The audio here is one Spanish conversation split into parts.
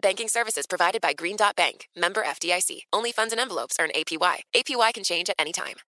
Banking services provided by Green Dot Bank, member FDIC. Only funds and envelopes earn APY. APY can change at any time.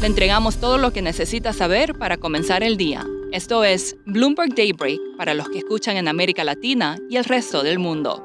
Le entregamos todo lo que necesita saber para comenzar el día. Esto es Bloomberg Daybreak para los que escuchan en América Latina y el resto del mundo.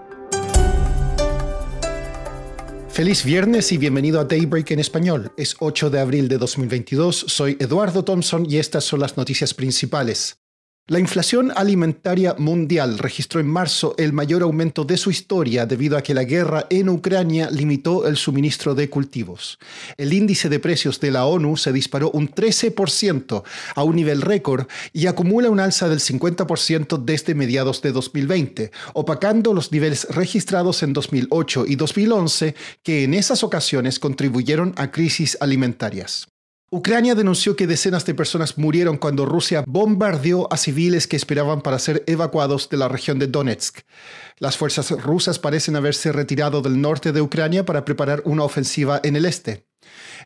Feliz viernes y bienvenido a Daybreak en español. Es 8 de abril de 2022, soy Eduardo Thompson y estas son las noticias principales. La inflación alimentaria mundial registró en marzo el mayor aumento de su historia debido a que la guerra en Ucrania limitó el suministro de cultivos. El índice de precios de la ONU se disparó un 13% a un nivel récord y acumula un alza del 50% desde mediados de 2020, opacando los niveles registrados en 2008 y 2011 que en esas ocasiones contribuyeron a crisis alimentarias. Ucrania denunció que decenas de personas murieron cuando Rusia bombardeó a civiles que esperaban para ser evacuados de la región de Donetsk. Las fuerzas rusas parecen haberse retirado del norte de Ucrania para preparar una ofensiva en el este.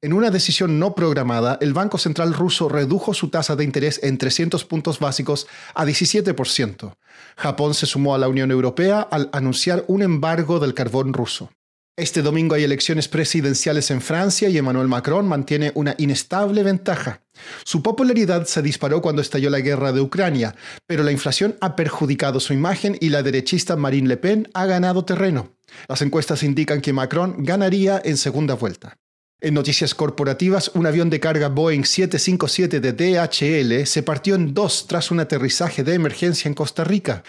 En una decisión no programada, el Banco Central ruso redujo su tasa de interés en 300 puntos básicos a 17%. Japón se sumó a la Unión Europea al anunciar un embargo del carbón ruso. Este domingo hay elecciones presidenciales en Francia y Emmanuel Macron mantiene una inestable ventaja. Su popularidad se disparó cuando estalló la guerra de Ucrania, pero la inflación ha perjudicado su imagen y la derechista Marine Le Pen ha ganado terreno. Las encuestas indican que Macron ganaría en segunda vuelta. En noticias corporativas, un avión de carga Boeing 757 de DHL se partió en dos tras un aterrizaje de emergencia en Costa Rica.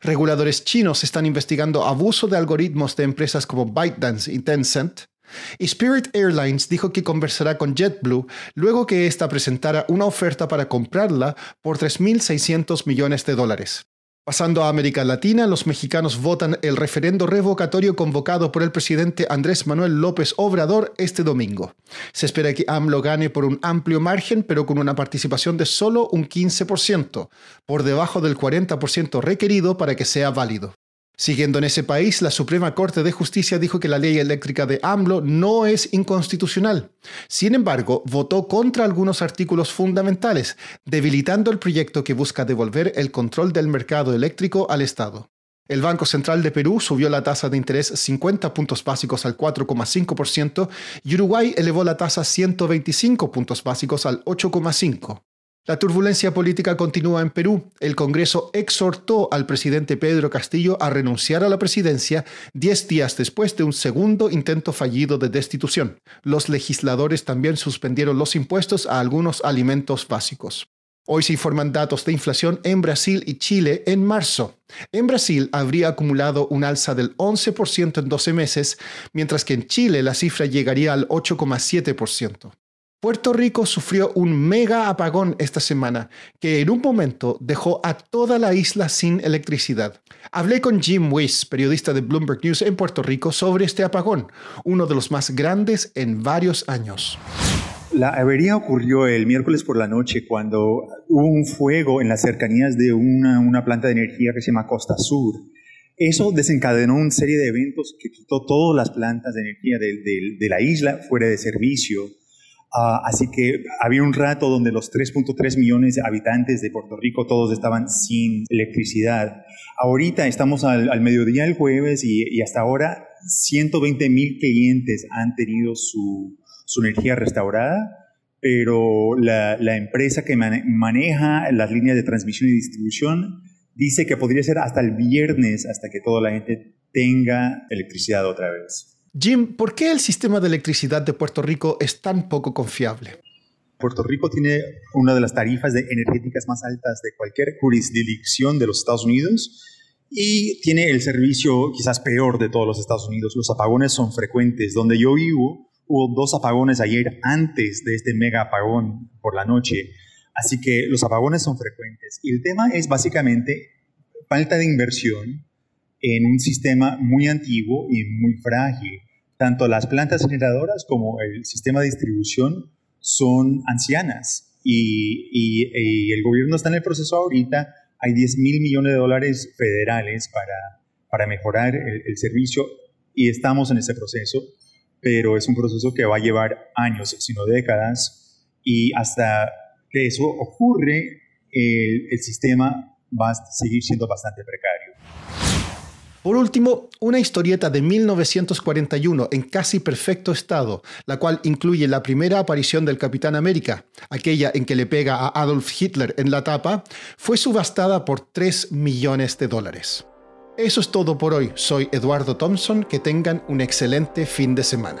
Reguladores chinos están investigando abuso de algoritmos de empresas como ByteDance y Tencent. Y Spirit Airlines dijo que conversará con JetBlue luego que ésta presentara una oferta para comprarla por 3.600 millones de dólares. Pasando a América Latina, los mexicanos votan el referendo revocatorio convocado por el presidente Andrés Manuel López Obrador este domingo. Se espera que AMLO gane por un amplio margen, pero con una participación de solo un 15%, por debajo del 40% requerido para que sea válido. Siguiendo en ese país, la Suprema Corte de Justicia dijo que la ley eléctrica de AMLO no es inconstitucional. Sin embargo, votó contra algunos artículos fundamentales, debilitando el proyecto que busca devolver el control del mercado eléctrico al Estado. El Banco Central de Perú subió la tasa de interés 50 puntos básicos al 4,5% y Uruguay elevó la tasa 125 puntos básicos al 8,5%. La turbulencia política continúa en Perú. El Congreso exhortó al presidente Pedro Castillo a renunciar a la presidencia diez días después de un segundo intento fallido de destitución. Los legisladores también suspendieron los impuestos a algunos alimentos básicos. Hoy se informan datos de inflación en Brasil y Chile en marzo. En Brasil habría acumulado un alza del 11% en 12 meses, mientras que en Chile la cifra llegaría al 8,7%. Puerto Rico sufrió un mega apagón esta semana que en un momento dejó a toda la isla sin electricidad. Hablé con Jim Weiss, periodista de Bloomberg News en Puerto Rico, sobre este apagón, uno de los más grandes en varios años. La avería ocurrió el miércoles por la noche cuando hubo un fuego en las cercanías de una, una planta de energía que se llama Costa Sur Eso desencadenó una serie de eventos que quitó todas las plantas de energía de, la isla fuera de servicio. Ah, así que había un rato donde los 3.3 millones de habitantes de Puerto Rico todos estaban sin electricidad. Ahorita estamos al, mediodía del jueves y, hasta ahora 120 mil clientes han tenido su, energía restaurada pero la empresa que maneja las líneas de transmisión y distribución dice que podría ser hasta el viernes hasta que toda la gente tenga electricidad otra vez. Jim, ¿por qué el sistema de electricidad de Puerto Rico es tan poco confiable? Puerto Rico tiene una de las tarifas de energéticas más altas de cualquier jurisdicción de los Estados Unidos y tiene el servicio quizás peor de todos los Estados Unidos. Los apagones son frecuentes. Donde yo vivo, Hubo dos apagones ayer antes de este mega apagón por la noche. Así que los apagones son frecuentes. Y el tema es básicamente falta de inversión en un sistema muy antiguo y muy frágil. Tanto las plantas generadoras como el sistema de distribución son ancianas y, el gobierno está en el proceso ahorita. Hay 10 mil millones de dólares federales para, para mejorar el, el servicio y estamos en ese proceso pero es un proceso que va a llevar años, sino décadas, y hasta que eso ocurre, el, el sistema va a seguir siendo bastante precario. Por último, una historieta de 1941 en casi perfecto estado, la cual incluye la primera aparición del Capitán América, aquella en que le pega a Adolf Hitler en la tapa, fue subastada por 3 millones de dólares. Eso es todo por hoy. Soy Eduardo Thompson. Que tengan un excelente fin de semana.